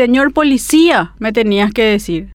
Señor policía, me tenías que decir.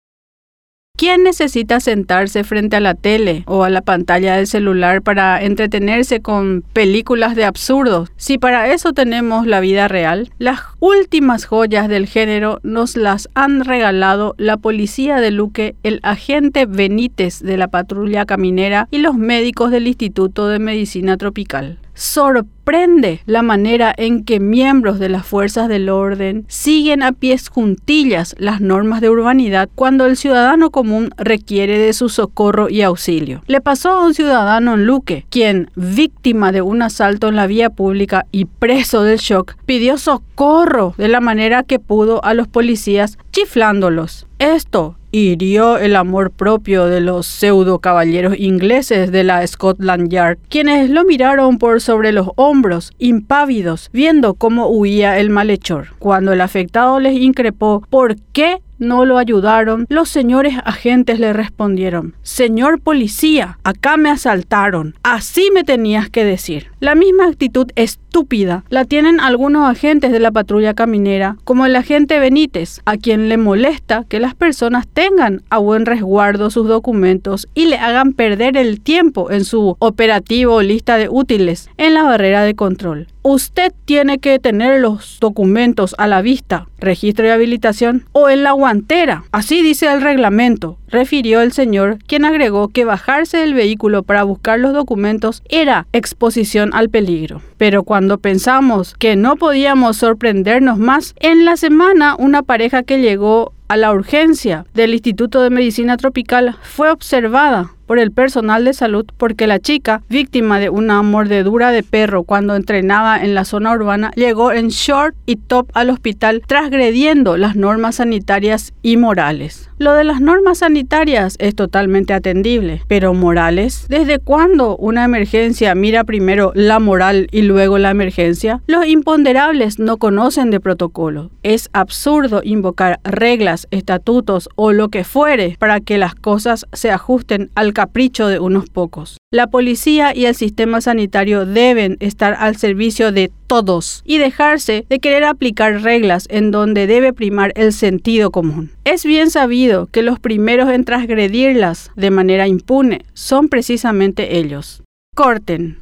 ¿Quién necesita sentarse frente a la tele o a la pantalla del celular para entretenerse con películas de absurdos? Si para eso tenemos la vida real, las últimas joyas del género nos las han regalado la policía de Luque, el agente Benítez de la patrulla caminera y los médicos del Instituto de Medicina Tropical sorprende la manera en que miembros de las fuerzas del orden siguen a pies juntillas las normas de urbanidad cuando el ciudadano común requiere de su socorro y auxilio. Le pasó a un ciudadano en Luque, quien, víctima de un asalto en la vía pública y preso del shock, pidió socorro de la manera que pudo a los policías chiflándolos. Esto hirió el amor propio de los pseudo caballeros ingleses de la Scotland Yard, quienes lo miraron por sobre los hombros, impávidos, viendo cómo huía el malhechor. Cuando el afectado les increpó por qué no lo ayudaron, los señores agentes le respondieron, Señor policía, acá me asaltaron, así me tenías que decir. La misma actitud estúpida la tienen algunos agentes de la patrulla caminera, como el agente Benítez, a quien le molesta que las personas tengan a buen resguardo sus documentos y le hagan perder el tiempo en su operativo o lista de útiles en la barrera de control. Usted tiene que tener los documentos a la vista, registro de habilitación o en la guantera. Así dice el reglamento, refirió el señor, quien agregó que bajarse del vehículo para buscar los documentos era exposición al peligro. Pero cuando pensamos que no podíamos sorprendernos más, en la semana una pareja que llegó a la urgencia del Instituto de Medicina Tropical fue observada por el personal de salud porque la chica, víctima de una mordedura de perro cuando entrenaba en la zona urbana, llegó en short y top al hospital transgrediendo las normas sanitarias y morales. Lo de las normas sanitarias es totalmente atendible, pero morales, ¿desde cuándo una emergencia mira primero la moral y luego la emergencia? Los imponderables no conocen de protocolo. Es absurdo invocar reglas, estatutos o lo que fuere para que las cosas se ajusten al capricho de unos pocos. La policía y el sistema sanitario deben estar al servicio de todos y dejarse de querer aplicar reglas en donde debe primar el sentido común. Es bien sabido que los primeros en transgredirlas de manera impune son precisamente ellos. Corten.